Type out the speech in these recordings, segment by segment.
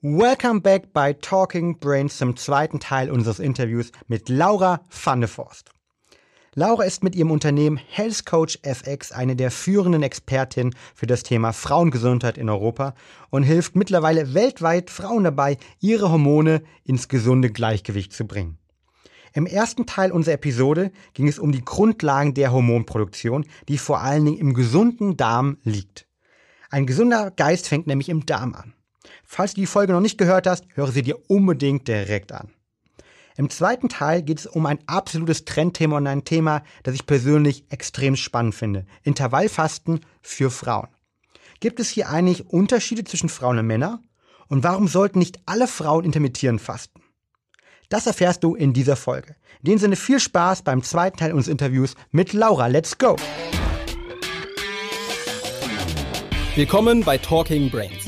Welcome back bei Talking Brains zum zweiten Teil unseres Interviews mit Laura van de Forst. Laura ist mit ihrem Unternehmen Health Coach FX eine der führenden Expertinnen für das Thema Frauengesundheit in Europa und hilft mittlerweile weltweit Frauen dabei, ihre Hormone ins gesunde Gleichgewicht zu bringen. Im ersten Teil unserer Episode ging es um die Grundlagen der Hormonproduktion, die vor allen Dingen im gesunden Darm liegt. Ein gesunder Geist fängt nämlich im Darm an. Falls du die Folge noch nicht gehört hast, höre sie dir unbedingt direkt an. Im zweiten Teil geht es um ein absolutes Trendthema und ein Thema, das ich persönlich extrem spannend finde. Intervallfasten für Frauen. Gibt es hier eigentlich Unterschiede zwischen Frauen und Männern? Und warum sollten nicht alle Frauen intermittierend fasten? Das erfährst du in dieser Folge. In dem Sinne viel Spaß beim zweiten Teil unseres Interviews mit Laura. Let's go! Willkommen bei Talking Brains.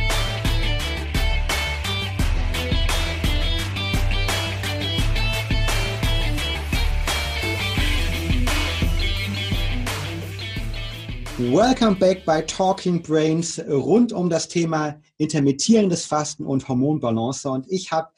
Welcome back bei Talking Brains rund um das Thema intermittierendes Fasten und Hormonbalance. Und ich habe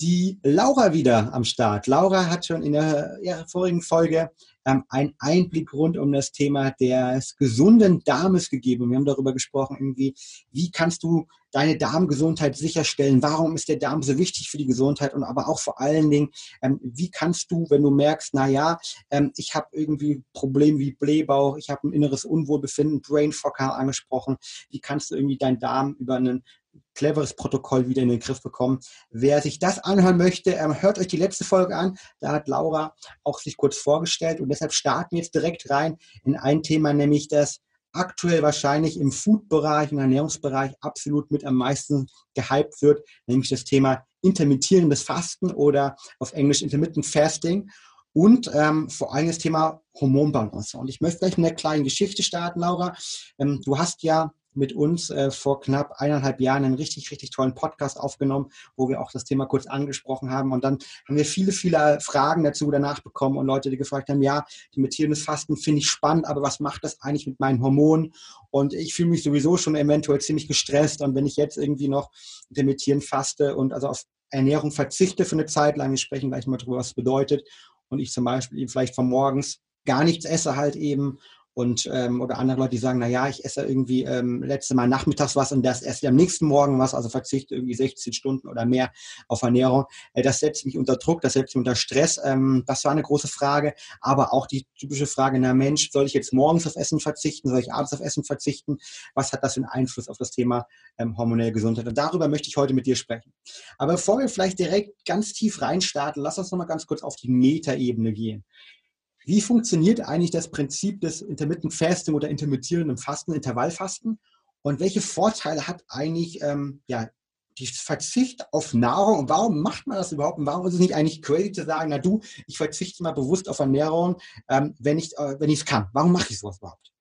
die Laura wieder am Start. Laura hat schon in der ja, vorigen Folge ähm, einen Einblick rund um das Thema des gesunden Darmes gegeben. Wir haben darüber gesprochen, irgendwie, wie kannst du deine Darmgesundheit sicherstellen? Warum ist der Darm so wichtig für die Gesundheit? Und aber auch vor allen Dingen, ähm, wie kannst du, wenn du merkst, na ja, ähm, ich habe irgendwie Probleme wie Blähbauch, ich habe ein inneres Unwohlbefinden, Brain Fog angesprochen, wie kannst du irgendwie deinen Darm über einen cleveres Protokoll wieder in den Griff bekommen. Wer sich das anhören möchte, ähm, hört euch die letzte Folge an. Da hat Laura auch sich kurz vorgestellt und deshalb starten wir jetzt direkt rein in ein Thema, nämlich das aktuell wahrscheinlich im Food-Bereich, im Ernährungsbereich absolut mit am meisten gehypt wird, nämlich das Thema intermittierendes Fasten oder auf Englisch Intermittent Fasting und ähm, vor allem das Thema Hormonbalance. Und ich möchte gleich mit einer kleinen Geschichte starten, Laura. Ähm, du hast ja mit uns äh, vor knapp eineinhalb Jahren einen richtig, richtig tollen Podcast aufgenommen, wo wir auch das Thema kurz angesprochen haben. Und dann haben wir viele, viele Fragen dazu danach bekommen und Leute, die gefragt haben, ja, imitierendes Fasten finde ich spannend, aber was macht das eigentlich mit meinen Hormonen? Und ich fühle mich sowieso schon eventuell ziemlich gestresst. Und wenn ich jetzt irgendwie noch intermittierend faste und also auf Ernährung verzichte für eine Zeit lang, wir sprechen gleich mal drüber, was es bedeutet, und ich zum Beispiel eben vielleicht von morgens gar nichts esse halt eben und ähm, oder andere Leute, die sagen, na ja, ich esse irgendwie ähm, letzte Mal nachmittags was und das esse ich am nächsten Morgen was, also verzichte irgendwie 16 Stunden oder mehr auf Ernährung. Äh, das setzt mich unter Druck, das setzt mich unter Stress. Ähm, das war eine große Frage, aber auch die typische Frage, na Mensch, soll ich jetzt morgens auf Essen verzichten, soll ich abends auf Essen verzichten? Was hat das für einen Einfluss auf das Thema ähm, hormonelle Gesundheit? Und darüber möchte ich heute mit dir sprechen. Aber bevor wir vielleicht direkt ganz tief reinstarten, lass uns nochmal ganz kurz auf die Metaebene gehen. Wie funktioniert eigentlich das Prinzip des Intermittent Fasting oder intermittierenden Fasten, Intervallfasten? Und welche Vorteile hat eigentlich ähm, ja, die Verzicht auf Nahrung und warum macht man das überhaupt? Und warum ist es nicht eigentlich crazy zu sagen, na du, ich verzichte mal bewusst auf Ernährung, ähm, wenn ich äh, wenn ich es kann? Warum mache ich sowas überhaupt?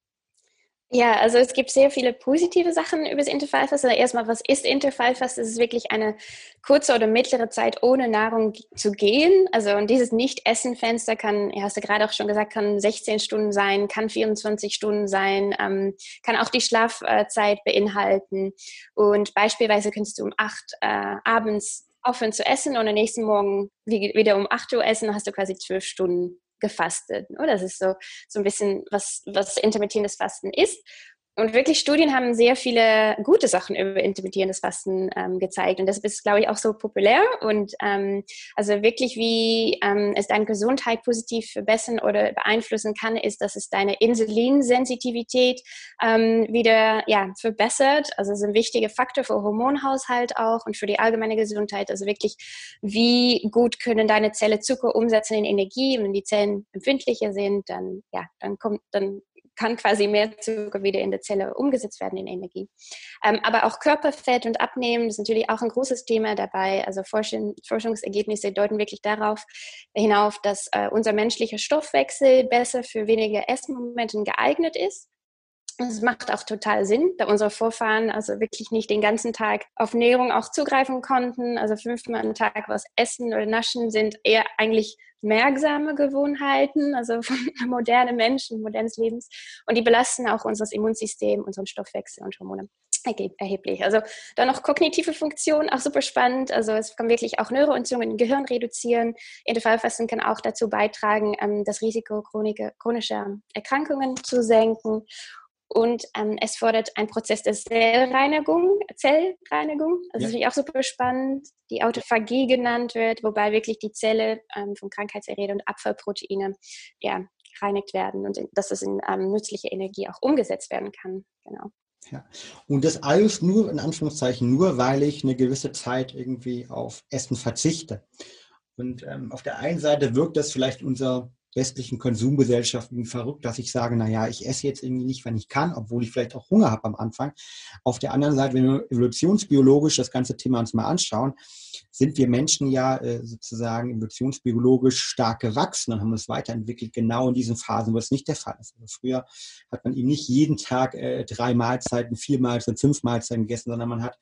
Ja, also es gibt sehr viele positive Sachen über das Intervallfasten. Also erstmal, was ist Intervallfasten? Es ist wirklich eine kurze oder mittlere Zeit ohne Nahrung zu gehen. Also und dieses Nicht-Essen-Fenster kann, hast du gerade auch schon gesagt, kann 16 Stunden sein, kann 24 Stunden sein, ähm, kann auch die Schlafzeit beinhalten. Und beispielsweise kannst du um 8 äh, abends aufhören zu essen und am nächsten Morgen wieder um 8 Uhr essen, hast du quasi 12 Stunden gefastet. Oder? Das ist so, so ein bisschen, was, was intermittierendes Fasten ist. Und wirklich Studien haben sehr viele gute Sachen über intermittierendes Fasten ähm, gezeigt. Und das ist, glaube ich, auch so populär. Und ähm, also wirklich, wie ähm, es deine Gesundheit positiv verbessern oder beeinflussen kann, ist, dass es deine Insulinsensitivität ähm, wieder ja, verbessert. Also es ist ein wichtiger Faktor für Hormonhaushalt auch und für die allgemeine Gesundheit. Also wirklich, wie gut können deine Zellen Zucker umsetzen in Energie. Und wenn die Zellen empfindlicher sind, dann, ja, dann kommt, dann kann quasi mehr Zucker wieder in der Zelle umgesetzt werden in Energie. Ähm, aber auch Körperfett und Abnehmen ist natürlich auch ein großes Thema dabei. Also Forschung, Forschungsergebnisse deuten wirklich darauf hinauf, dass äh, unser menschlicher Stoffwechsel besser für weniger Essmomente geeignet ist. Es macht auch total Sinn, da unsere Vorfahren also wirklich nicht den ganzen Tag auf Ernährung auch zugreifen konnten. Also fünfmal am Tag was essen oder naschen sind eher eigentlich merksame Gewohnheiten, also moderne Menschen, modernes Lebens. Und die belasten auch unser Immunsystem, unseren Stoffwechsel und Hormone erheblich. Also dann noch kognitive Funktionen, auch super spannend. Also es kann wirklich auch Neuroentzündungen im Gehirn reduzieren. Intervallfasten kann auch dazu beitragen, ähm, das Risiko chronischer Erkrankungen zu senken. Und ähm, es fordert einen Prozess der Zellreinigung, Zellreinigung, also ja. das ist auch super spannend, die Autophagie genannt wird, wobei wirklich die Zelle ähm, von Krankheitserregern und Abfallproteine ja, gereinigt werden und dass es in ähm, nützliche Energie auch umgesetzt werden kann. Genau. Ja. Und das alles nur, in Anführungszeichen, nur weil ich eine gewisse Zeit irgendwie auf Essen verzichte. Und ähm, auf der einen Seite wirkt das vielleicht unser westlichen Konsumgesellschaften verrückt, dass ich sage, naja, ich esse jetzt irgendwie nicht, wenn ich kann, obwohl ich vielleicht auch Hunger habe am Anfang. Auf der anderen Seite, wenn wir evolutionsbiologisch das ganze Thema uns mal anschauen, sind wir Menschen ja äh, sozusagen evolutionsbiologisch stark gewachsen und haben uns weiterentwickelt, genau in diesen Phasen, wo es nicht der Fall ist. Also früher hat man eben nicht jeden Tag äh, drei Mahlzeiten, vier Mahlzeiten, fünf Mahlzeiten gegessen, sondern man hat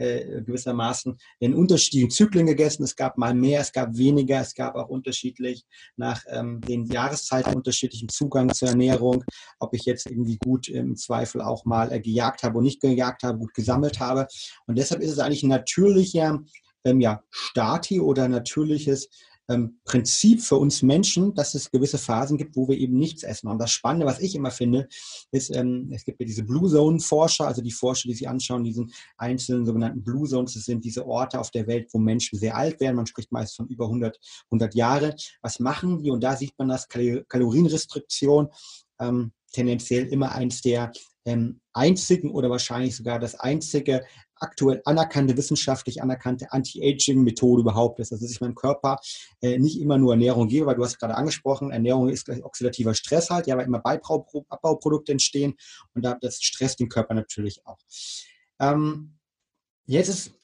äh, gewissermaßen in unterschiedlichen Zyklen gegessen. Es gab mal mehr, es gab weniger, es gab auch unterschiedlich nach ähm, den Jahreszeiten unterschiedlichen Zugang zur Ernährung, ob ich jetzt irgendwie gut im Zweifel auch mal äh, gejagt habe und nicht gejagt habe, gut gesammelt habe. Und deshalb ist es eigentlich ein natürlicher ähm, ja, Stati oder natürliches ähm, Prinzip für uns Menschen, dass es gewisse Phasen gibt, wo wir eben nichts essen. Und das Spannende, was ich immer finde, ist, ähm, es gibt ja diese Blue Zone Forscher, also die Forscher, die sich anschauen, diesen einzelnen sogenannten Blue Zones, das sind diese Orte auf der Welt, wo Menschen sehr alt werden. Man spricht meist von über 100, 100 Jahre. Was machen die? Und da sieht man das Kalorienrestriktion. Ähm, tendenziell immer eins der ähm, einzigen oder wahrscheinlich sogar das einzige aktuell anerkannte, wissenschaftlich anerkannte Anti-Aging-Methode überhaupt ist. Also dass ich meinem Körper äh, nicht immer nur Ernährung gebe, weil du hast gerade angesprochen, Ernährung ist gleich oxidativer Stress halt, ja, weil immer Abbauprodukte entstehen und da, das stresst den Körper natürlich auch. Ähm, jetzt ist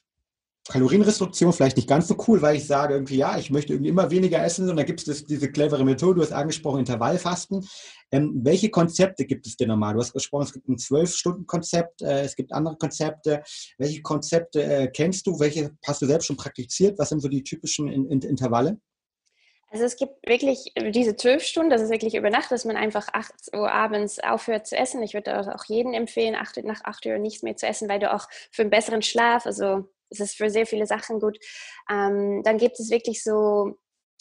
Kalorienrestriktion vielleicht nicht ganz so cool, weil ich sage irgendwie, ja, ich möchte irgendwie immer weniger essen und da gibt es diese clevere Methode, du hast angesprochen, Intervallfasten. Ähm, welche Konzepte gibt es denn nochmal? Du hast gesprochen, es gibt ein Zwölf-Stunden-Konzept, äh, es gibt andere Konzepte. Welche Konzepte äh, kennst du? Welche hast du selbst schon praktiziert? Was sind so die typischen in, in, Intervalle? Also es gibt wirklich diese zwölf Stunden, das ist wirklich über Nacht, dass man einfach 8 Uhr abends aufhört zu essen. Ich würde auch jedem empfehlen, 8, nach 8 Uhr nichts mehr zu essen, weil du auch für einen besseren Schlaf, also es ist für sehr viele Sachen gut. Ähm, dann gibt es wirklich so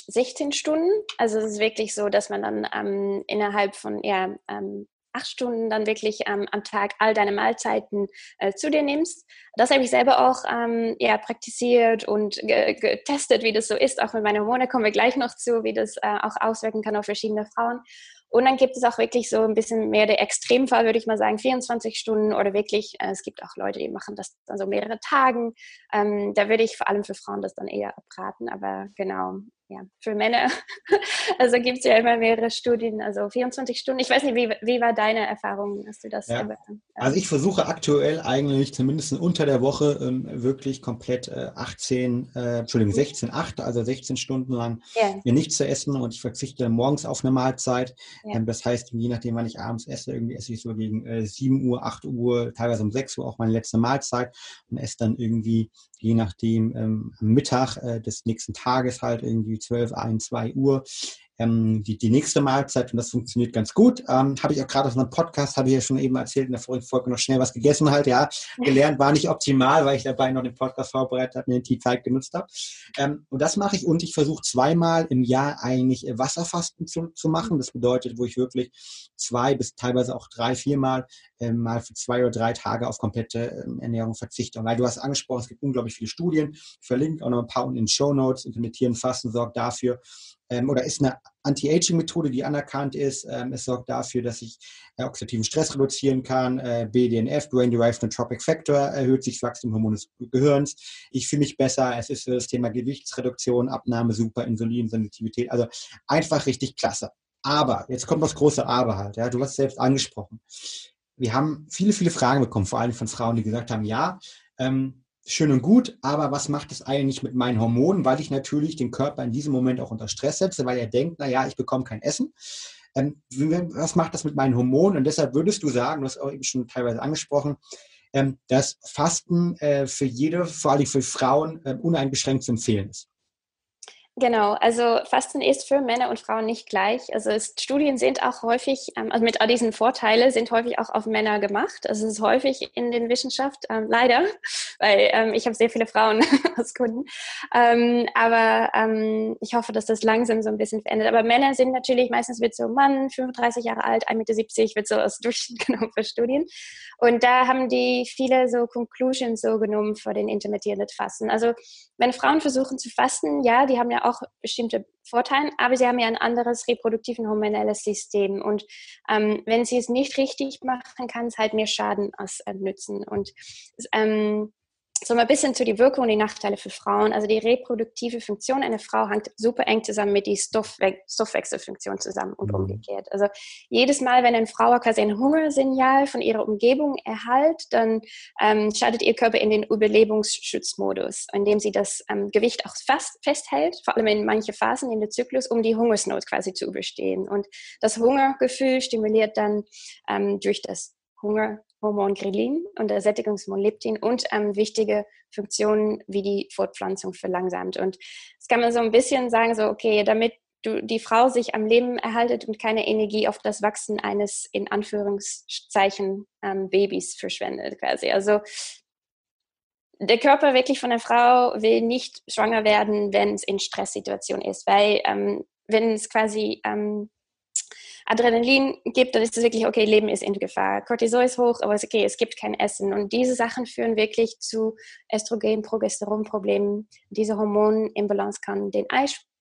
16 Stunden. Also es ist wirklich so, dass man dann ähm, innerhalb von ja, ähm, acht Stunden dann wirklich ähm, am Tag all deine Mahlzeiten äh, zu dir nimmst. Das habe ich selber auch ähm, ja, praktiziert und getestet, wie das so ist. Auch mit meinen Hormonen kommen wir gleich noch zu, wie das äh, auch auswirken kann auf verschiedene Frauen. Und dann gibt es auch wirklich so ein bisschen mehr der Extremfall, würde ich mal sagen, 24 Stunden oder wirklich, äh, es gibt auch Leute, die machen das dann so mehrere Tagen. Ähm, da würde ich vor allem für Frauen das dann eher abraten, aber genau, ja, für Männer. Also gibt es ja immer mehrere Studien, also 24 Stunden. Ich weiß nicht, wie, wie war deine Erfahrung? Hast du das? Ja. Selber, ähm, also ich versuche aktuell eigentlich zumindest unter der Woche ähm, wirklich komplett äh, 18, äh, Entschuldigung, 16, 8, also 16 Stunden lang yeah. mir nichts zu essen und ich verzichte morgens auf eine Mahlzeit. Yeah. Ähm, das heißt, je nachdem, wann ich abends esse, irgendwie esse ich so gegen äh, 7 Uhr, 8 Uhr, teilweise um 6 Uhr auch meine letzte Mahlzeit und esse dann irgendwie je nachdem ähm, am Mittag äh, des nächsten Tages halt irgendwie 12, 1, 2 Uhr ähm, die, die nächste Mahlzeit und das funktioniert ganz gut. Ähm, habe ich auch gerade aus einem Podcast, habe ich ja schon eben erzählt, in der vorigen Folge noch schnell was gegessen halt, ja. Gelernt war nicht optimal, weil ich dabei noch den Podcast vorbereitet habe, mir die Zeit genutzt habe. Ähm, und das mache ich und ich versuche zweimal im Jahr eigentlich Wasserfasten zu, zu machen. Das bedeutet, wo ich wirklich zwei bis teilweise auch drei, viermal mal für zwei oder drei Tage auf komplette ähm, Ernährung verzichte. Und weil du hast angesprochen, es gibt unglaublich viele Studien. Ich verlinke auch noch ein paar unten in den Show Notes. Intermittieren Fasten sorgt dafür, ähm, oder ist eine Anti-Aging-Methode, die anerkannt ist. Ähm, es sorgt dafür, dass ich äh, oxidativen Stress reduzieren kann. Äh, BDNF, Brain-Derived Nootropic Factor, erhöht sich das Wachstumhormon des Gehirns. Ich fühle mich besser. Es ist für das Thema Gewichtsreduktion, Abnahme super, Insulinsensitivität. Also einfach richtig klasse. Aber, jetzt kommt das große Aber halt. Ja, du hast es selbst angesprochen. Wir haben viele, viele Fragen bekommen, vor allem von Frauen, die gesagt haben, ja, ähm, schön und gut, aber was macht es eigentlich mit meinen Hormonen, weil ich natürlich den Körper in diesem Moment auch unter Stress setze, weil er denkt, naja, ich bekomme kein Essen. ähm, was macht das mit meinen Hormonen? Und deshalb würdest du sagen, du hast auch eben schon teilweise angesprochen, ähm, dass Fasten äh, für jede, vor allem für Frauen, äh, uneingeschränkt zu empfehlen ist. Genau, also Fasten ist für Männer und Frauen nicht gleich. Also es, Studien sind auch häufig, ähm, also mit all diesen Vorteilen sind häufig auch auf Männer gemacht. Also es ist häufig in den Wissenschaft, ähm, leider, weil ähm, ich habe sehr viele Frauen als Kunden. Ähm, aber ähm, ich hoffe, dass das langsam so ein bisschen verändert. Aber Männer sind natürlich, meistens wird so Mann, 35 Jahre alt, 1,70 Meter, wird so als Durchschnitt genommen für Studien. Und da haben die viele so Conclusions so genommen für den intermittierenden Fasten. Also wenn Frauen versuchen zu fasten, ja, die haben ja auch bestimmte Vorteile, aber sie haben ja ein anderes reproduktiven hormonelles System. Und ähm, wenn sie es nicht richtig machen, kann es halt mehr Schaden als äh, nützen. Und ähm, so ein bisschen zu die Wirkung und die Nachteile für Frauen. Also die reproduktive Funktion einer Frau hängt super eng zusammen mit die Stoffwe Stoffwechselfunktion zusammen und mhm. umgekehrt. Also jedes Mal, wenn eine Frau quasi ein Hungersignal von ihrer Umgebung erhält, dann ähm, schaltet ihr Körper in den Überlebungsschutzmodus, indem sie das ähm, Gewicht auch fast festhält, vor allem in manchen Phasen in der Zyklus, um die Hungersnot quasi zu überstehen. Und das Hungergefühl stimuliert dann ähm, durch das Hungerhormon Grelin und der Sättigungshormon Leptin und ähm, wichtige Funktionen wie die Fortpflanzung verlangsamt. Und das kann man so ein bisschen sagen, so, okay, damit du, die Frau sich am Leben erhaltet und keine Energie auf das Wachsen eines, in Anführungszeichen, ähm, Babys verschwendet quasi. Also der Körper wirklich von der Frau will nicht schwanger werden, wenn es in Stresssituation ist, weil ähm, wenn es quasi ähm, Adrenalin gibt, dann ist es wirklich, okay, Leben ist in Gefahr. Cortisol ist hoch, aber es okay, es gibt kein Essen. Und diese Sachen führen wirklich zu Östrogen, Progesteronproblemen. Diese Hormonimbalance kann den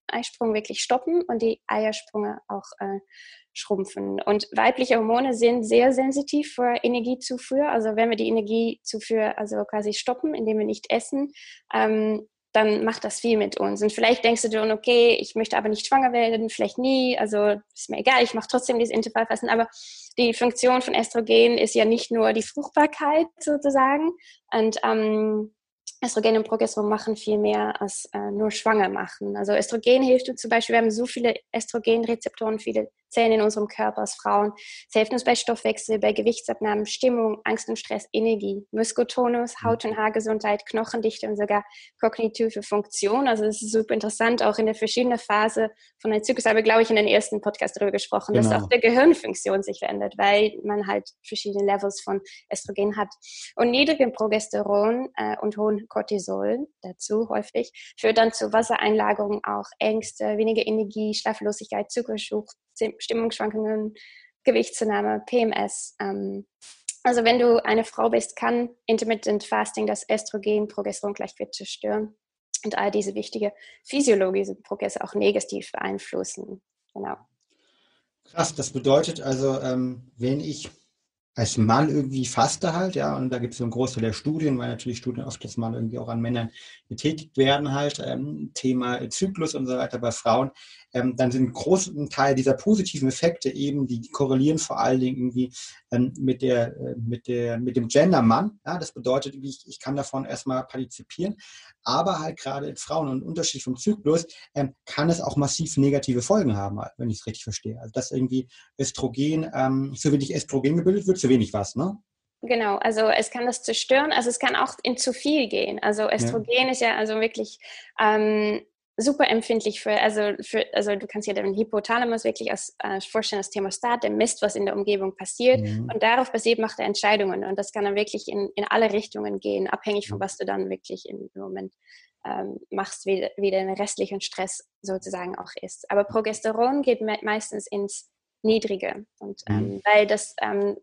Eisprung wirklich stoppen und die Eiersprünge auch äh, schrumpfen. Und weibliche Hormone sind sehr sensitiv für Energiezufuhr. Also wenn wir die Energiezufuhr also quasi stoppen, indem wir nicht essen, ähm, dann macht das viel mit uns. Und vielleicht denkst du dann, okay, ich möchte aber nicht schwanger werden, vielleicht nie, also ist mir egal, ich mache trotzdem dieses Intervallfasten. Aber die Funktion von Östrogen ist ja nicht nur die Fruchtbarkeit sozusagen. Und ähm, Östrogen und Progesteron machen viel mehr als äh, nur schwanger machen. Also Östrogen hilft uns zum Beispiel, wir haben so viele Östrogenrezeptoren, viele Zellen in unserem Körper als Frauen. Es hilft uns bei Stoffwechsel, bei Gewichtsabnahmen, Stimmung, Angst und Stress, Energie, Muskeltonus, mhm. Haut- und Haargesundheit, Knochendichte und sogar kognitive Funktion. Also es ist super interessant, auch in der verschiedenen Phase von der Zyklus, habe glaube ich in den ersten Podcast darüber gesprochen, genau. dass auch der Gehirnfunktion sich verändert, weil man halt verschiedene Levels von Östrogen hat. Und niedrigen Progesteron äh, und hohen Cortisol dazu häufig führt dann zu Wassereinlagerungen, auch Ängste, weniger Energie, Schlaflosigkeit, Zuckerschub, Stimmungsschwankungen, Gewichtszunahme, PMS. Ähm, also wenn du eine Frau bist, kann Intermittent Fasting das Östrogen, Progesteron Gleichgewicht zerstören und all diese wichtige physiologische Prozesse auch negativ beeinflussen. Genau. Krass, das bedeutet also, ähm, wenn ich als Mann irgendwie faste halt, ja, und da gibt es so einen Großteil der Studien, weil natürlich Studien oft das mal irgendwie auch an Männern getätigt werden halt, ähm, Thema Zyklus und so weiter bei Frauen, ähm, dann sind ein großen Teil dieser positiven Effekte eben, die korrelieren vor allen Dingen irgendwie ähm, mit, der, äh, mit, der, mit dem Gender-Mann. Ja, das bedeutet, ich, ich kann davon erstmal partizipieren, aber halt gerade in Frauen und Unterschied vom Zyklus ähm, kann es auch massiv negative Folgen haben, halt, wenn ich es richtig verstehe. Also dass irgendwie Östrogen, ähm, zu wenig Östrogen gebildet wird, zu wenig was, ne? Genau, also es kann das zerstören, also es kann auch in zu viel gehen. Also Östrogen ja. ist ja also wirklich ähm, super empfindlich für, also für, also du kannst dir den Hypothalamus wirklich als äh, vorstellen als Thermostat, der misst, was in der Umgebung passiert mhm. und darauf basiert macht er Entscheidungen und das kann dann wirklich in, in alle Richtungen gehen, abhängig von was du dann wirklich im Moment ähm, machst, wie, wie der restliche Stress sozusagen auch ist. Aber Progesteron geht me meistens ins niedrige. Und ähm, mhm. weil das ähm,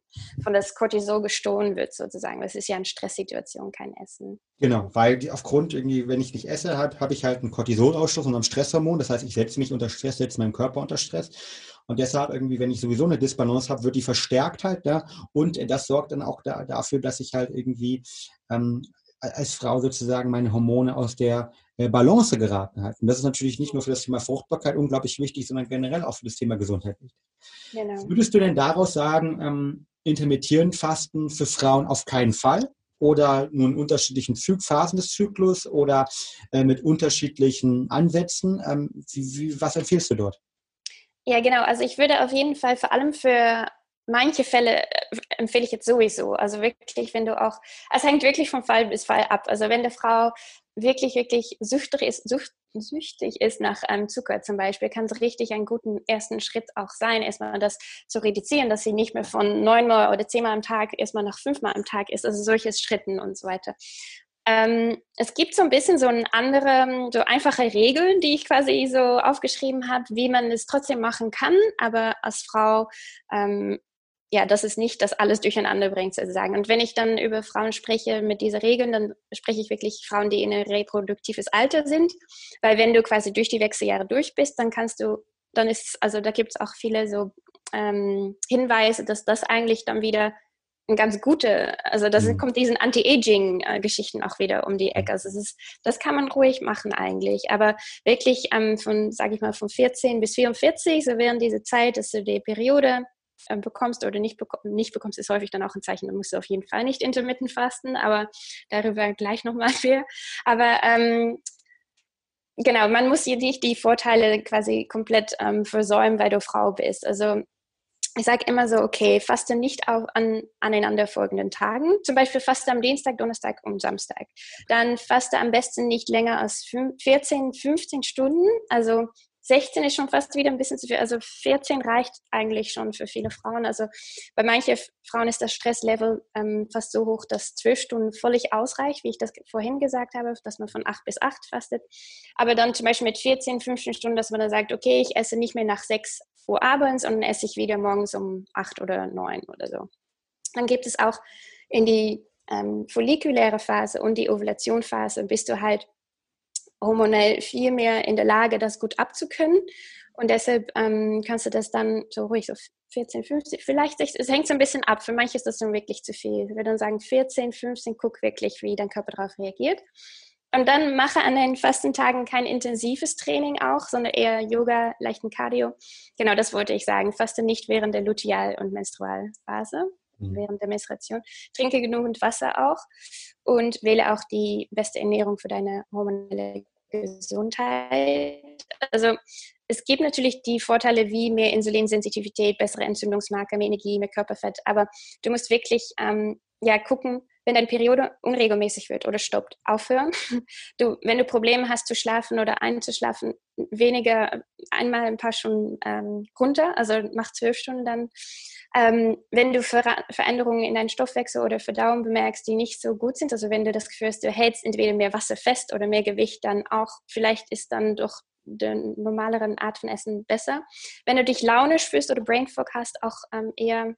von das Cortisol gestohlen wird, sozusagen. Das ist ja eine Stresssituation, kein Essen. Genau, weil die, aufgrund irgendwie, wenn ich nicht esse, habe hab ich halt einen Cortisolausstoß und ein Stresshormon. Das heißt, ich setze mich unter Stress, setze meinen Körper unter Stress. Und deshalb irgendwie, wenn ich sowieso eine Disbalance habe, wird die verstärkt halt. Ja? Und das sorgt dann auch da, dafür, dass ich halt irgendwie ähm, als Frau sozusagen meine Hormone aus der Balance geraten hat. Und das ist natürlich nicht nur für das Thema Fruchtbarkeit unglaublich wichtig, sondern generell auch für das Thema Gesundheit wichtig. Genau. Würdest du denn daraus sagen, ähm, intermittierend Fasten für Frauen auf keinen Fall? Oder nur in unterschiedlichen Phasen des Zyklus oder äh, mit unterschiedlichen Ansätzen? Ähm, wie, wie, was empfiehlst du dort? Ja, genau. Also ich würde auf jeden Fall vor allem für manche Fälle äh, empfehle ich jetzt sowieso. Also wirklich, wenn du auch, es hängt wirklich vom Fall bis Fall ab. Also wenn der Frau wirklich, wirklich süchtig ist, sücht, süchtig ist nach ähm, Zucker. Zum Beispiel, kann es richtig einen guten ersten Schritt auch sein, erstmal das zu reduzieren, dass sie nicht mehr von neunmal oder zehnmal am Tag erstmal nach fünfmal am Tag ist, also solche Schritten und so weiter. Ähm, es gibt so ein bisschen so ein andere, so einfache Regeln, die ich quasi so aufgeschrieben habe, wie man es trotzdem machen kann, aber als Frau ähm, ja, dass es nicht das alles durcheinander bringt, sozusagen. Und wenn ich dann über Frauen spreche mit diesen Regeln, dann spreche ich wirklich Frauen, die in ein reproduktives Alter sind. Weil wenn du quasi durch die Wechseljahre durch bist, dann kannst du, dann ist, also da gibt es auch viele so ähm, Hinweise, dass das eigentlich dann wieder ein ganz gute, also das mhm. kommt diesen Anti-Aging-Geschichten auch wieder um die Ecke. Also das, ist, das kann man ruhig machen eigentlich. Aber wirklich ähm, von, sage ich mal, von 14 bis 44, so während diese Zeit, dass du die Periode äh, bekommst oder nicht, bek nicht bekommst, ist häufig dann auch ein Zeichen, da musst du auf jeden Fall nicht intermittent fasten, aber darüber gleich nochmal mehr. Aber ähm, genau, man muss hier nicht die Vorteile quasi komplett ähm, versäumen, weil du Frau bist. Also ich sage immer so, okay, faste nicht auch an aneinanderfolgenden Tagen. Zum Beispiel faste am Dienstag, Donnerstag und Samstag. Dann faste am besten nicht länger als 14, 15 Stunden. Also 16 ist schon fast wieder ein bisschen zu viel. Also 14 reicht eigentlich schon für viele Frauen. Also bei manchen Frauen ist das Stresslevel ähm, fast so hoch, dass 12 Stunden völlig ausreicht, wie ich das vorhin gesagt habe, dass man von 8 bis 8 fastet. Aber dann zum Beispiel mit 14, 15 Stunden, dass man dann sagt, okay, ich esse nicht mehr nach 6 Uhr abends und dann esse ich wieder morgens um 8 oder 9 oder so. Dann gibt es auch in die ähm, follikuläre Phase und die Ovulationphase bist du halt hormonell viel mehr in der Lage, das gut abzukönnen. Und deshalb ähm, kannst du das dann so ruhig so 14, 15, vielleicht, es hängt so ein bisschen ab. Für manche ist das dann wirklich zu viel. Wir dann sagen 14, 15, guck wirklich, wie dein Körper darauf reagiert. Und dann mache an den Fastentagen kein intensives Training auch, sondern eher Yoga, leichten Cardio. Genau, das wollte ich sagen. Faste nicht während der Luteal- und Menstrualphase mhm. während der Menstruation. Trinke genügend Wasser auch und wähle auch die beste Ernährung für deine hormonelle Gesundheit. Also es gibt natürlich die Vorteile wie mehr Insulinsensitivität, bessere Entzündungsmarker, mehr Energie, mehr Körperfett, aber du musst wirklich ähm, ja gucken, wenn deine Periode unregelmäßig wird oder stoppt, aufhören. Du, wenn du Probleme hast zu schlafen oder einzuschlafen, weniger, einmal ein paar Stunden ähm, runter, also mach zwölf Stunden dann ähm, wenn du Ver Veränderungen in deinen Stoffwechsel oder Verdauung bemerkst, die nicht so gut sind, also wenn du das Gefühl hast, du hältst entweder mehr Wasser fest oder mehr Gewicht, dann auch vielleicht ist dann durch den normaleren Art von Essen besser. Wenn du dich launisch fühlst oder Brain Fog hast, auch ähm, eher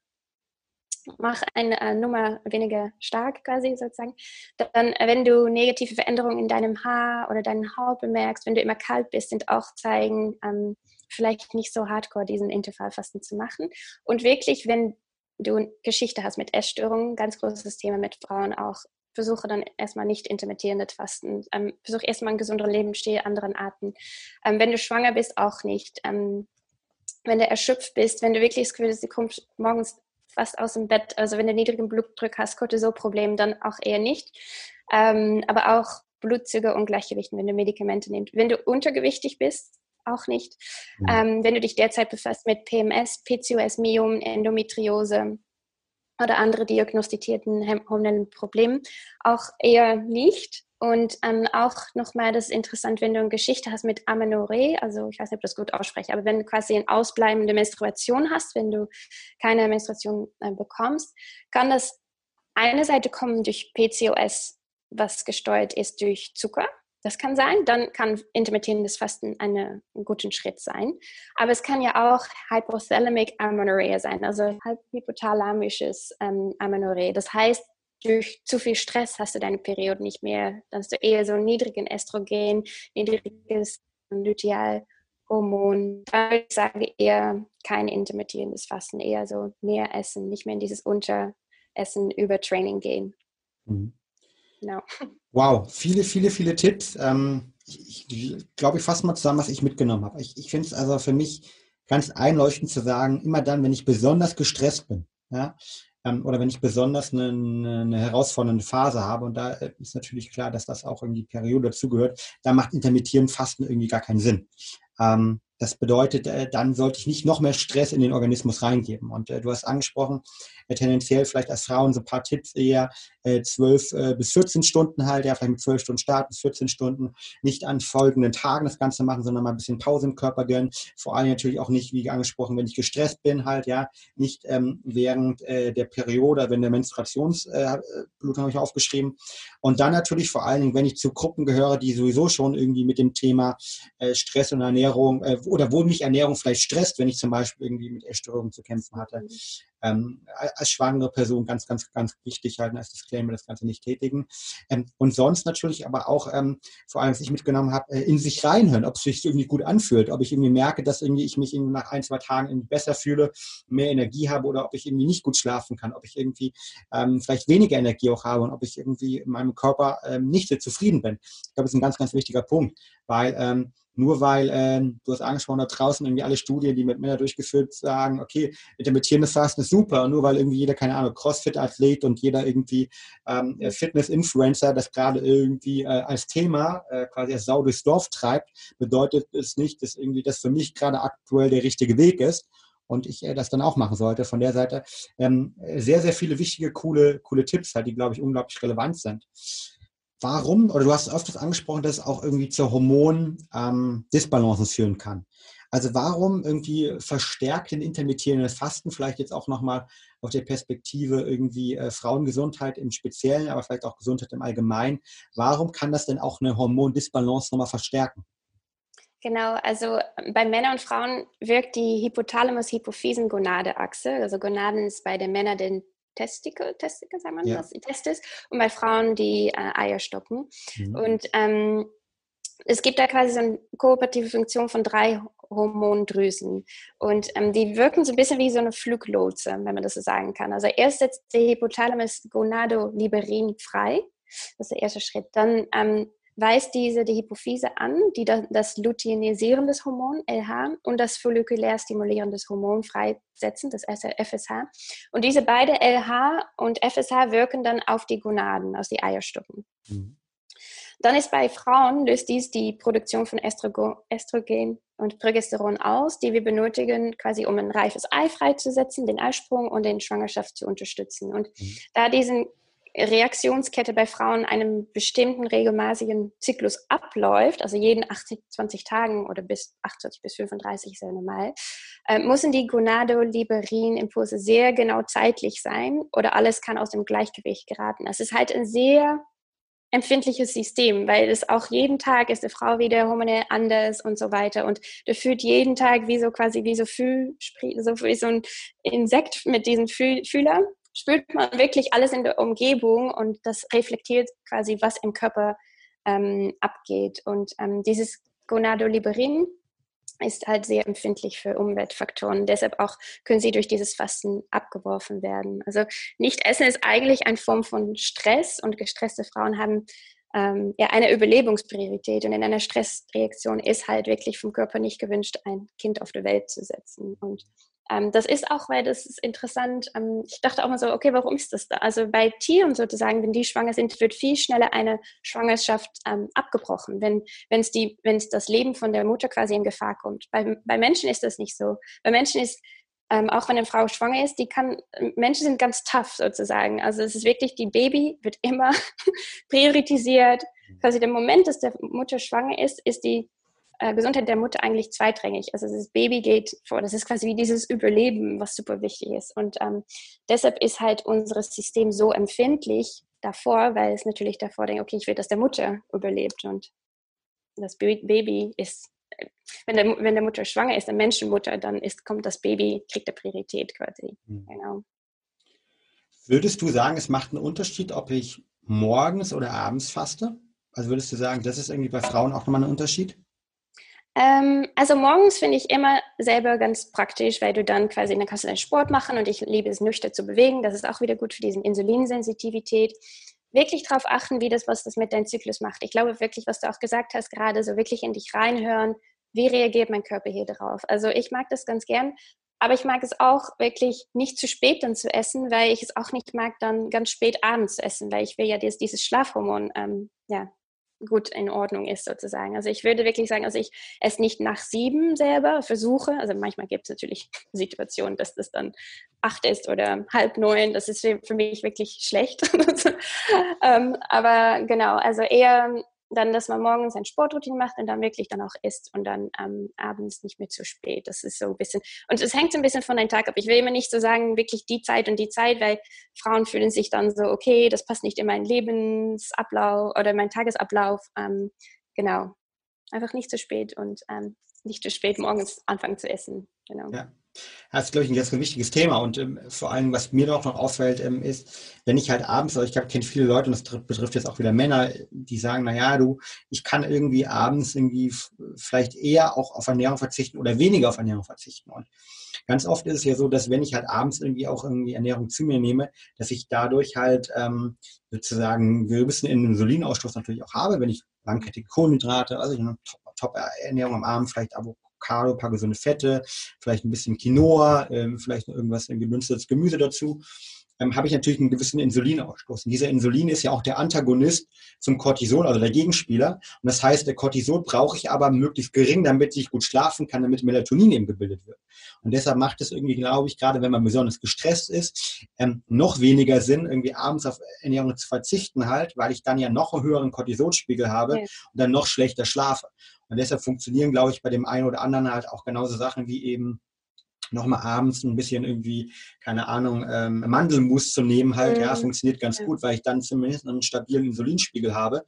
mach eine äh, Nummer weniger stark quasi sozusagen. Dann, äh, wenn du negative Veränderungen in deinem Haar oder deinen Haut bemerkst, wenn du immer kalt bist, sind auch Zeigen, ähm, vielleicht nicht so hardcore diesen Intervallfasten zu machen. Und wirklich, wenn du Geschichte hast mit Essstörungen, ganz großes Thema mit Frauen auch, versuche dann erstmal nicht intermittierendes Fasten. Ähm, versuche erstmal einen gesünderen Lebensstil, anderen Arten. Ähm, wenn du schwanger bist, auch nicht. Ähm, wenn du erschöpft bist, wenn du wirklich das Gefühl hast, du kommst morgens fast aus dem Bett, also wenn du niedrigen Blutdruck hast, Cortisolproblem, dann auch eher nicht. Ähm, aber auch Blutzucker und Gleichgewichten, wenn du Medikamente nimmst. Wenn du untergewichtig bist, auch nicht. Mhm. Ähm, wenn du dich derzeit befasst mit PMS, PCOS, Myom, Endometriose oder andere diagnostizierten hormonellen Problemen, auch eher nicht. Und ähm, auch nochmal, das ist interessant, wenn du eine Geschichte hast mit Amenorrhoe, also ich weiß nicht, ob das gut ausspreche, aber wenn du quasi eine ausbleibende Menstruation hast, wenn du keine Menstruation äh, bekommst, kann das eine Seite kommen durch PCOS, was gesteuert ist durch Zucker. Das kann sein, dann kann intermittierendes Fasten eine, ein guter Schritt sein. Aber es kann ja auch Hypothalamic Amenorrhoe sein, also hypothalamisches ähm, Amenorrhoe. Das heißt, durch zu viel Stress hast du deine Periode nicht mehr. Dann hast du eher so niedrigen Estrogen, niedriges Lutealhormon. Ich sage eher kein intermittierendes Fasten, eher so mehr essen, nicht mehr in dieses Unteressen über Training gehen. Mhm. Genau. Wow, viele, viele, viele Tipps. Ähm, ich, ich glaube, ich fasse mal zusammen, was ich mitgenommen habe. Ich, ich finde es also für mich ganz einleuchtend zu sagen, immer dann, wenn ich besonders gestresst bin, ja, ähm, oder wenn ich besonders eine, eine, herausfordernde Phase habe, und da äh, ist natürlich klar, dass das auch in die Periode dazugehört, da macht intermittierend Fasten irgendwie gar keinen Sinn. Ähm, das bedeutet, äh, dann sollte ich nicht noch mehr Stress in den Organismus reingeben. Und äh, du hast angesprochen, äh, tendenziell vielleicht als Frauen so ein paar Tipps eher 12 äh, bis 14 Stunden halt, ja, vielleicht mit 12 Stunden Start bis 14 Stunden, nicht an folgenden Tagen das Ganze machen, sondern mal ein bisschen Pause im Körper gönnen. Vor allem natürlich auch nicht, wie angesprochen, wenn ich gestresst bin halt, ja, nicht ähm, während äh, der Periode, wenn der Menstruationsblut habe ich aufgeschrieben. Und dann natürlich vor allen Dingen, wenn ich zu Gruppen gehöre, die sowieso schon irgendwie mit dem Thema Stress und Ernährung äh, oder wo mich Ernährung vielleicht stresst, wenn ich zum Beispiel irgendwie mit Essstörungen zu kämpfen hatte. Mhm. Ähm, als schwangere Person ganz, ganz, ganz wichtig halten als Disclaimer, das Ganze nicht tätigen. Ähm, und sonst natürlich aber auch, ähm, vor allem, was ich mitgenommen habe, äh, in sich reinhören, ob es sich irgendwie gut anfühlt, ob ich irgendwie merke, dass irgendwie ich mich irgendwie nach ein, zwei Tagen irgendwie besser fühle, mehr Energie habe oder ob ich irgendwie nicht gut schlafen kann, ob ich irgendwie ähm, vielleicht weniger Energie auch habe und ob ich irgendwie in meinem Körper ähm, nicht so zufrieden bin. Ich glaube, das ist ein ganz, ganz wichtiger Punkt, weil ähm, nur weil, ähm, du hast angesprochen, da draußen irgendwie alle Studien, die mit Männern durchgeführt sagen, okay, intermittierendes Fasten ist super, nur weil irgendwie jeder, keine Ahnung, Crossfit-Athlet und jeder irgendwie ähm, Fitness-Influencer das gerade irgendwie äh, als Thema äh, quasi als Sau durchs Dorf treibt, bedeutet es nicht, dass irgendwie das für mich gerade aktuell der richtige Weg ist und ich äh, das dann auch machen sollte. Von der Seite ähm, sehr, sehr viele wichtige, coole, coole Tipps halt, die, glaube ich, unglaublich relevant sind. Warum, oder du hast öfters angesprochen, dass es auch irgendwie zur Hormon-Disbalancen ähm, führen kann. Also warum irgendwie verstärkt den intermittierenden Fasten, vielleicht jetzt auch nochmal aus der Perspektive irgendwie äh, Frauengesundheit im Speziellen, aber vielleicht auch Gesundheit im Allgemeinen, warum kann das denn auch eine Hormondisbalance nochmal verstärken? Genau, also bei Männern und Frauen wirkt die Hypothalamus-Hypophysen-Gonade-Achse. Also Gonaden ist bei den Männern den Testikel, Testikel sagt man ja. das, Testis, und bei Frauen die äh, Eierstocken. Mhm. Und ähm, es gibt da quasi so eine kooperative Funktion von drei Hormondrüsen. Und ähm, die wirken so ein bisschen wie so eine Fluglotse, wenn man das so sagen kann. Also erst setzt der Hypothalamus gonadoliberin frei. Das ist der erste Schritt. Dann ähm, weist diese die Hypophyse an, die das luteinisierendes Hormon LH und das follikulär stimulierendes Hormon freisetzen, das FSH. Und diese beiden LH und FSH wirken dann auf die Gonaden, aus die Eierstocken. Mhm. Dann ist bei Frauen löst dies die Produktion von Östrogen und Progesteron aus, die wir benötigen, quasi um ein reifes Ei freizusetzen, den Eisprung und den Schwangerschaft zu unterstützen. Und mhm. da diesen Reaktionskette bei Frauen einem bestimmten regelmäßigen Zyklus abläuft, also jeden 80, 20 Tagen oder bis 28 bis 35 ist ja normal, äh, müssen die Gonadoliberin-Impulse sehr genau zeitlich sein oder alles kann aus dem Gleichgewicht geraten. Es ist halt ein sehr empfindliches System, weil es auch jeden Tag ist die Frau wieder hormonell anders und so weiter und der fühlt jeden Tag wie so quasi wie so Fühl, so wie so ein Insekt mit diesen Fühler spürt man wirklich alles in der Umgebung und das reflektiert quasi, was im Körper ähm, abgeht. Und ähm, dieses Gonadoliberin ist halt sehr empfindlich für Umweltfaktoren. Deshalb auch können sie durch dieses Fasten abgeworfen werden. Also nicht essen ist eigentlich eine Form von Stress und gestresste Frauen haben ähm, ja eine Überlebenspriorität und in einer Stressreaktion ist halt wirklich vom Körper nicht gewünscht, ein Kind auf die Welt zu setzen. Und ähm, das ist auch, weil das ist interessant. Ähm, ich dachte auch mal so, okay, warum ist das da? Also bei Tieren sozusagen, wenn die schwanger sind, wird viel schneller eine Schwangerschaft ähm, abgebrochen, wenn es die, wenn es das Leben von der Mutter quasi in Gefahr kommt. Bei, bei Menschen ist das nicht so. Bei Menschen ist ähm, auch wenn eine Frau schwanger ist, die kann, Menschen sind ganz tough sozusagen. Also es ist wirklich, die Baby wird immer priorisiert. Mhm. Quasi der Moment, dass der Mutter schwanger ist, ist die äh, Gesundheit der Mutter eigentlich zweitrangig. Also das Baby geht vor. Das ist quasi wie dieses Überleben, was super wichtig ist. Und ähm, deshalb ist halt unser System so empfindlich davor, weil es natürlich davor denkt, okay, ich will, dass der Mutter überlebt. Und das Baby ist, äh, wenn der, wenn der Mutter schwanger ist, eine Menschenmutter, dann ist, kommt das Baby, kriegt der Priorität quasi. Mhm. Genau. Würdest du sagen, es macht einen Unterschied, ob ich morgens oder abends faste? Also würdest du sagen, das ist irgendwie bei Frauen auch nochmal ein Unterschied? Ähm, also morgens finde ich immer selber ganz praktisch, weil du dann quasi, dann kannst du deinen Sport machen und ich liebe es, nüchtern zu bewegen. Das ist auch wieder gut für diese Insulinsensitivität. Wirklich darauf achten, wie das, was das mit deinem Zyklus macht. Ich glaube wirklich, was du auch gesagt hast gerade, so wirklich in dich reinhören. Wie reagiert mein Körper hier drauf? Also ich mag das ganz gern, aber ich mag es auch wirklich nicht zu spät dann zu essen, weil ich es auch nicht mag, dann ganz spät abends zu essen, weil ich will ja dieses, dieses Schlafhormon ähm, ja, gut in Ordnung ist sozusagen. Also ich würde wirklich sagen, also ich esse nicht nach sieben selber, versuche, also manchmal gibt es natürlich Situationen, dass das dann acht ist oder halb neun, das ist für mich wirklich schlecht. ähm, aber genau, also eher dann, dass man morgens ein Sportroutine macht und dann wirklich dann auch isst und dann ähm, abends nicht mehr zu spät. Das ist so ein bisschen, und es hängt so ein bisschen von deinem Tag ab. Ich will immer nicht so sagen, wirklich die Zeit und die Zeit, weil Frauen fühlen sich dann so, okay, das passt nicht in meinen Lebensablauf oder meinen Tagesablauf. Ähm, genau. Einfach nicht zu spät und ähm, nicht zu spät morgens anfangen zu essen. Genau. Ja. Das ist, glaube ich, ein ganz, wichtiges Thema. Und ähm, vor allem, was mir noch, noch auffällt, ähm, ist, wenn ich halt abends, also ich kenne viele Leute, und das betrifft jetzt auch wieder Männer, die sagen, naja, du, ich kann irgendwie abends irgendwie vielleicht eher auch auf Ernährung verzichten oder weniger auf Ernährung verzichten. Und ganz oft ist es ja so, dass wenn ich halt abends irgendwie auch irgendwie Ernährung zu mir nehme, dass ich dadurch halt ähm, sozusagen bisschen Insulinausstoß natürlich auch habe, wenn ich langkettige Kohlenhydrate, also eine Top-Ernährung am Abend, vielleicht Avocado, Avocado, ein paar gesunde Fette, vielleicht ein bisschen Quinoa, ähm, vielleicht noch irgendwas gedünstetes Gemüse dazu, ähm, habe ich natürlich einen gewissen Insulinausstoß. Und dieser Insulin ist ja auch der Antagonist zum Cortisol, also der Gegenspieler. Und das heißt, der Cortisol brauche ich aber möglichst gering, damit ich gut schlafen kann, damit Melatonin eben gebildet wird. Und deshalb macht es irgendwie, glaube ich, gerade wenn man besonders gestresst ist, ähm, noch weniger Sinn, irgendwie abends auf Ernährung zu verzichten halt, weil ich dann ja noch einen höheren Cortisolspiegel habe ja. und dann noch schlechter schlafe. Und deshalb funktionieren, glaube ich, bei dem einen oder anderen halt auch genauso Sachen wie eben nochmal abends ein bisschen irgendwie, keine Ahnung, ähm, Mandelmus zu nehmen, halt, mhm. ja, funktioniert ganz ja. gut, weil ich dann zumindest einen stabilen Insulinspiegel habe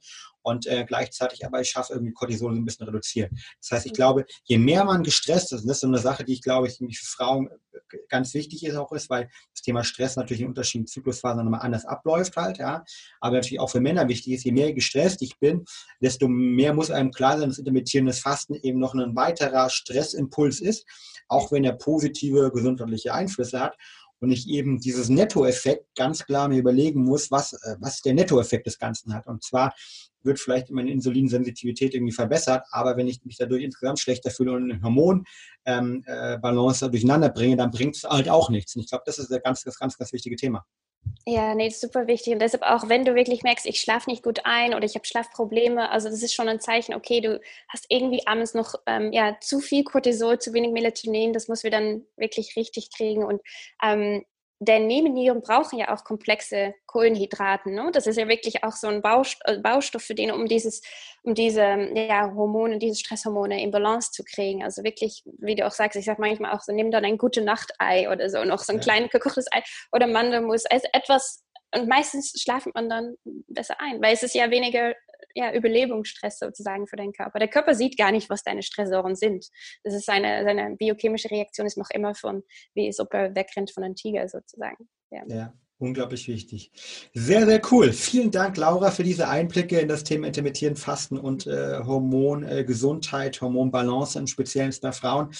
und äh, gleichzeitig aber ich schaffe irgendwie Cortisol ein bisschen reduzieren. Das heißt, ich mhm. glaube, je mehr man gestresst ist, und das ist so eine Sache, die ich glaube, ich für Frauen äh, ganz wichtig ist auch ist, weil das Thema Stress natürlich in unterschiedlichen Zyklusphasen nochmal anders abläuft halt, ja, aber natürlich auch für Männer wichtig ist, je mehr gestresst ich bin, desto mehr muss einem klar sein, dass intermittierendes Fasten eben noch ein weiterer Stressimpuls ist, auch wenn er positive gesundheitliche Einflüsse hat und ich eben dieses Nettoeffekt ganz klar mir überlegen muss, was, äh, was der Nettoeffekt des Ganzen hat. Und zwar wird vielleicht meine Insulinsensitivität irgendwie verbessert, aber wenn ich mich dadurch insgesamt schlechter fühle und eine Hormonbalance ähm, äh, durcheinander bringe, dann bringt es halt auch nichts. Und ich glaube, das ist ein ganz, ganz, ganz, ganz wichtige Thema. Ja, nee, das super wichtig. Und deshalb auch, wenn du wirklich merkst, ich schlafe nicht gut ein oder ich habe Schlafprobleme, also das ist schon ein Zeichen, okay, du hast irgendwie abends noch ähm, ja, zu viel Cortisol, zu wenig Melatonin, das muss wir dann wirklich richtig kriegen. Und ähm, denn Nebennieren brauchen ja auch komplexe Kohlenhydraten. Ne? Das ist ja wirklich auch so ein äh, Baustoff für den, um dieses, um diese ja, Hormone, diese Stresshormone in Balance zu kriegen. Also wirklich, wie du auch sagst, ich sage manchmal auch so, nimm dann ein gute Nacht-Ei oder so, noch so ein ja. kleines gekochtes Ei oder Mandelmus. Also etwas, und meistens schlafen man dann besser ein, weil es ist ja weniger ja, Überlebensstress sozusagen für deinen Körper. Der Körper sieht gar nicht, was deine Stressoren sind. Das ist seine, seine biochemische Reaktion ist noch immer von, wie es ob er wegrennt von einem Tiger sozusagen. Ja. ja. Unglaublich wichtig. Sehr, sehr cool. Vielen Dank, Laura, für diese Einblicke in das Thema intermittierend Fasten und äh, Hormongesundheit, äh, Hormonbalance, im Speziellen bei Frauen.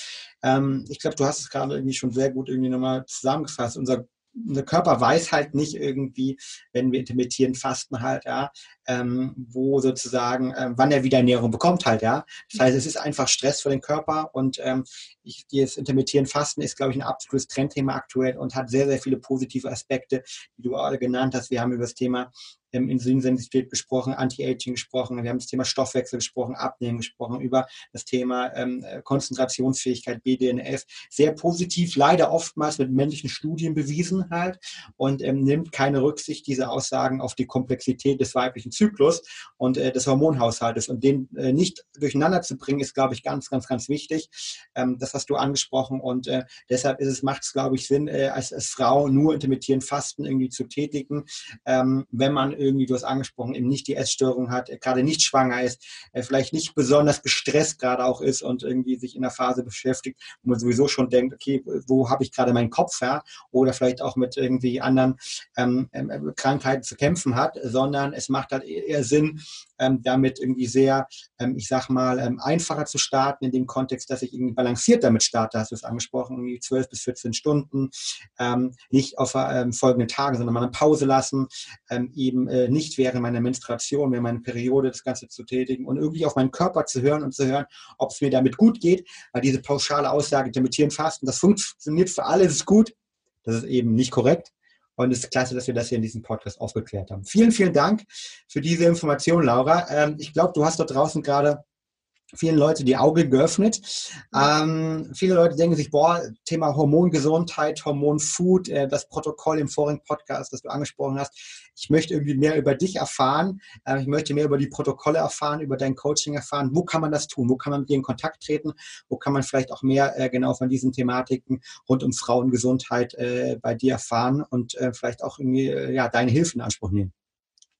Ähm, ich glaube, du hast es gerade irgendwie schon sehr gut irgendwie nochmal zusammengefasst. Unser der Körper weiß halt nicht irgendwie, wenn wir intermittieren, fasten halt, ja, ähm, wo sozusagen, ähm, wann er wieder Ernährung bekommt halt, ja. Das heißt, es ist einfach Stress für den Körper und ähm, ich, das intermittieren Fasten ist, glaube ich, ein absolutes Trendthema aktuell und hat sehr, sehr viele positive Aspekte, die du alle genannt hast. Wir haben über das Thema ähm, Insulinsensitivität gesprochen, Anti-Aging gesprochen, wir haben das Thema Stoffwechsel gesprochen, Abnehmen gesprochen, über das Thema ähm, Konzentrationsfähigkeit, BDNF. Sehr positiv, leider oftmals mit männlichen Studien bewiesen halt und ähm, nimmt keine Rücksicht, diese Aussagen, auf die Komplexität des weiblichen Zyklus und äh, des Hormonhaushaltes. Und den äh, nicht durcheinander zu bringen, ist, glaube ich, ganz, ganz, ganz wichtig. Ähm, das hast du angesprochen und äh, deshalb ist es, macht es, glaube ich, Sinn, äh, als, als Frau nur intermittierend Fasten irgendwie zu tätigen, ähm, wenn man irgendwie, du hast angesprochen, eben nicht die Essstörung hat, gerade nicht schwanger ist, vielleicht nicht besonders gestresst gerade auch ist und irgendwie sich in der Phase beschäftigt, wo man sowieso schon denkt, okay, wo habe ich gerade meinen Kopf her? Oder vielleicht auch mit irgendwie anderen ähm, ähm, Krankheiten zu kämpfen hat, sondern es macht halt eher Sinn, ähm, damit irgendwie sehr, ähm, ich sag mal, ähm, einfacher zu starten in dem Kontext, dass ich irgendwie balanciert damit starte, hast du es angesprochen, irgendwie 12 bis 14 Stunden, ähm, nicht auf ähm, folgenden Tagen, sondern mal eine Pause lassen, ähm, eben äh, nicht während meiner Menstruation, während meiner Periode das Ganze zu tätigen und irgendwie auf meinen Körper zu hören und zu hören, ob es mir damit gut geht, weil diese pauschale Aussage, intermittieren Fasten, das funktioniert für alle, ist gut, das ist eben nicht korrekt. Und es ist klasse, dass wir das hier in diesem Podcast aufgeklärt haben. Vielen, vielen Dank für diese Information, Laura. Ähm, ich glaube, du hast dort draußen gerade vielen Leute die Augen geöffnet. Ähm, viele Leute denken sich, boah, Thema Hormongesundheit, Hormonfood, äh, das Protokoll im vorigen Podcast, das du angesprochen hast. Ich möchte irgendwie mehr über dich erfahren. Äh, ich möchte mehr über die Protokolle erfahren, über dein Coaching erfahren. Wo kann man das tun? Wo kann man mit dir in Kontakt treten? Wo kann man vielleicht auch mehr äh, genau von diesen Thematiken rund um Frauengesundheit äh, bei dir erfahren und äh, vielleicht auch irgendwie äh, ja, deine Hilfe in Anspruch nehmen?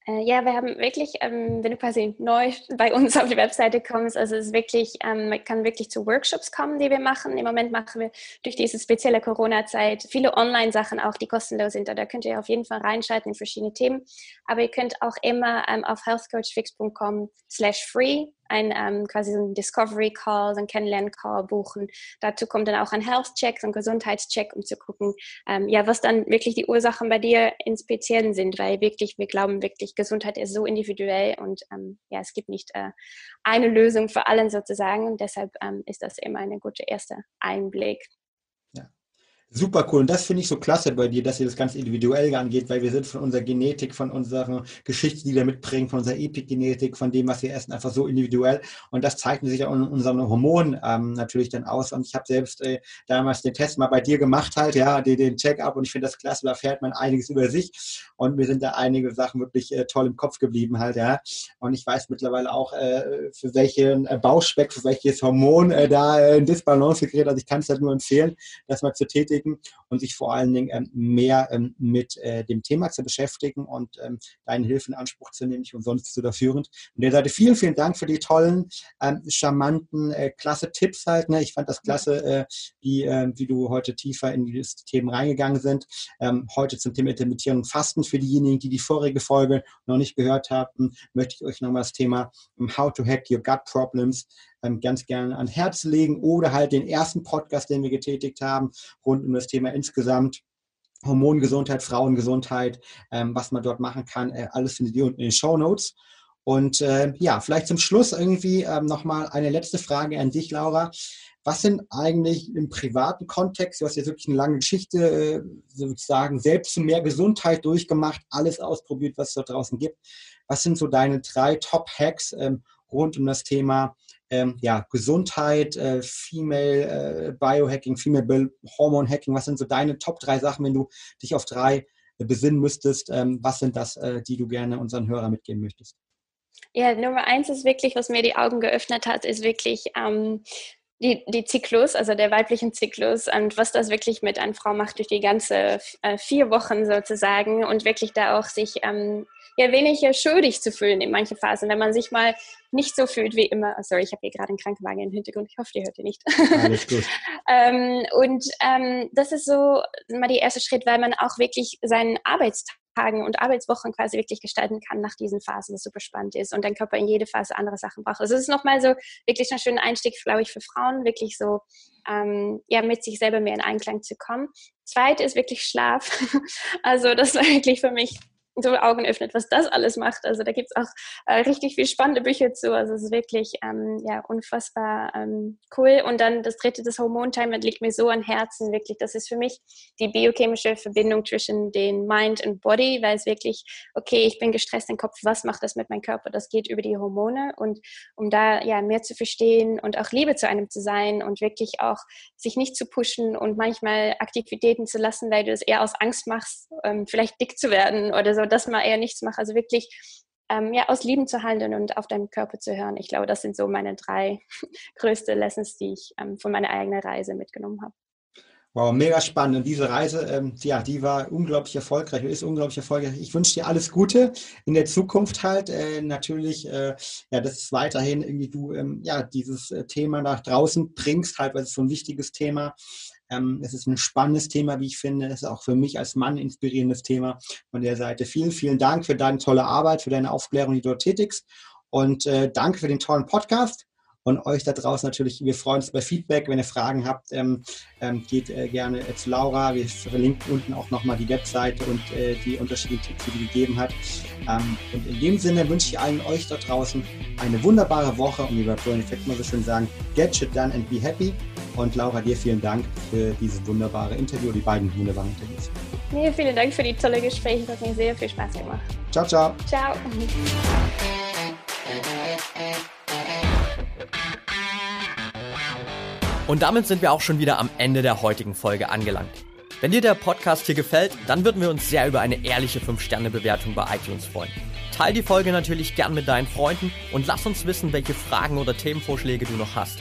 Äh, ja, wir haben wirklich, ähm, wenn du quasi neu bei uns auf die Webseite kommst, also es ist wirklich, ähm, man kann wirklich zu Workshops kommen, die wir machen. Im Moment machen wir durch diese spezielle Corona-Zeit viele Online-Sachen auch, die kostenlos sind. Da könnt ihr auf jeden Fall reinschalten in verschiedene Themen. Aber ihr könnt auch immer ähm, auf healthcoachfix.com slash free ein ähm, quasi so ein Discovery Call, so ein Kennenlern Call buchen. Dazu kommt dann auch ein Health Check, so ein Gesundheitscheck, um zu gucken, ähm, ja, was dann wirklich die Ursachen bei dir in Speziellen sind, weil wirklich, wir glauben wirklich, Gesundheit ist so individuell und ähm, ja, es gibt nicht äh, eine Lösung für allen sozusagen. Und deshalb ähm, ist das immer eine gute erste Einblick. Super cool. Und das finde ich so klasse bei dir, dass ihr das ganz individuell angeht, weil wir sind von unserer Genetik, von unserer Geschichte, die wir mitbringen, von unserer Epigenetik, von dem, was wir essen, einfach so individuell. Und das zeichnet sich ja in unseren Hormonen ähm, natürlich dann aus. Und ich habe selbst äh, damals den Test mal bei dir gemacht halt, ja, den, den Check-up. Und ich finde das klasse, da fährt man einiges über sich. Und mir sind da einige Sachen wirklich äh, toll im Kopf geblieben halt, ja. Und ich weiß mittlerweile auch, äh, für welchen äh, Bauchspeck, für welches Hormon äh, da äh, in Disbalance gerät. Also ich kann es halt nur empfehlen, das mal zu tätigen beschäftigen und sich vor allen Dingen ähm, mehr ähm, mit äh, dem Thema zu beschäftigen und ähm, deine Hilfe in Anspruch zu nehmen. Ich umsonst zu führend. Und der Seite vielen, vielen Dank für die tollen, charmanten, äh, klasse Tipps halt. Ne? Ich fand das klasse, äh, wie, wie du heute tiefer in die Themen reingegangen sind. heute zum Thema Intermittierung Fasten für diejenigen, die die vorige Folge noch nicht gehört haben, möchte ich euch nochmal das Thema How to Hack Your Gut Problems ganz gerne an Herz legen oder halt den ersten Podcast, den wir getätigt haben, rund um das Thema insgesamt Hormongesundheit, Frauengesundheit, ähm, was man dort machen kann. Äh, alles findet ihr unten in den Show Notes. Und äh, ja, vielleicht zum Schluss irgendwie ähm, nochmal eine letzte Frage an dich, Laura. Was sind eigentlich im privaten Kontext, du hast jetzt wirklich eine lange Geschichte äh, sozusagen selbst zu mehr Gesundheit durchgemacht, alles ausprobiert, was es da draußen gibt. Was sind so deine drei Top-Hacks ähm, rund um das Thema ähm, ja, Gesundheit, äh, Female äh, Biohacking, Female Hormone Hacking, was sind so deine Top drei Sachen, wenn du dich auf drei äh, besinnen müsstest? Ähm, was sind das, äh, die du gerne unseren Hörern mitgeben möchtest? Ja, Nummer eins ist wirklich, was mir die Augen geöffnet hat, ist wirklich ähm, die, die Zyklus, also der weiblichen Zyklus und was das wirklich mit einer Frau macht durch die ganze äh, vier Wochen sozusagen und wirklich da auch sich ähm, ja weniger schuldig zu fühlen in manchen Phasen, wenn man sich mal nicht so fühlt wie immer. Oh, sorry, ich habe hier gerade einen Krankenwagen im Hintergrund. Ich hoffe, die hört ihr nicht. Alles gut. ähm, und ähm, das ist so mal der erste Schritt, weil man auch wirklich seinen Arbeitstag und Arbeitswochen quasi wirklich gestalten kann nach diesen Phasen, was super spannend ist und dein Körper in jede Phase andere Sachen braucht. Also es ist nochmal so wirklich ein schöner Einstieg, glaube ich, für Frauen, wirklich so ähm, ja, mit sich selber mehr in Einklang zu kommen. Zweit ist wirklich Schlaf. Also das war wirklich für mich so Augen öffnet, was das alles macht. Also da gibt es auch äh, richtig viel spannende Bücher zu. Also es ist wirklich ähm, ja, unfassbar ähm, cool. Und dann das dritte, das Hormontimer, liegt mir so an Herzen, wirklich. Das ist für mich die biochemische Verbindung zwischen den Mind und Body, weil es wirklich, okay, ich bin gestresst im Kopf, was macht das mit meinem Körper? Das geht über die Hormone. Und um da ja mehr zu verstehen und auch Liebe zu einem zu sein und wirklich auch sich nicht zu pushen und manchmal Aktivitäten zu lassen, weil du es eher aus Angst machst, ähm, vielleicht dick zu werden oder so dass man eher nichts macht. Also wirklich ähm, ja, aus Lieben zu handeln und auf deinen Körper zu hören. Ich glaube, das sind so meine drei größte Lessons, die ich ähm, von meiner eigenen Reise mitgenommen habe. Wow, mega spannend. Und diese Reise, ähm, ja, die war unglaublich erfolgreich ist unglaublich erfolgreich. Ich wünsche dir alles Gute in der Zukunft halt. Äh, natürlich, äh, ja, dass es weiterhin irgendwie du, ähm, ja, dieses äh, Thema nach draußen bringst halt, weil es so ein wichtiges Thema ähm, es ist ein spannendes Thema, wie ich finde. Es ist auch für mich als Mann ein inspirierendes Thema von der Seite. Vielen, vielen Dank für deine tolle Arbeit, für deine Aufklärung, die du dort tätigst. Und äh, danke für den tollen Podcast. Und euch da draußen natürlich, wir freuen uns über Feedback. Wenn ihr Fragen habt, ähm, ähm, geht äh, gerne äh, zu Laura. Wir verlinken unten auch nochmal die Webseite und äh, die unterschiedlichen Tipps, die sie gegeben hat. Ähm, und in dem Sinne wünsche ich allen euch da draußen eine wunderbare Woche. Und wie wir Brian Effect mal so schön sagen, get shit done and be happy. Und Laura, dir vielen Dank für dieses wunderbare Interview, die beiden wunderbaren Interviews. Mir vielen Dank für die tolle Gespräche. Das hat mir sehr viel Spaß gemacht. Ciao, ciao. Ciao. Und damit sind wir auch schon wieder am Ende der heutigen Folge angelangt. Wenn dir der Podcast hier gefällt, dann würden wir uns sehr über eine ehrliche 5-Sterne-Bewertung bei iTunes freuen. Teil die Folge natürlich gern mit deinen Freunden und lass uns wissen, welche Fragen oder Themenvorschläge du noch hast.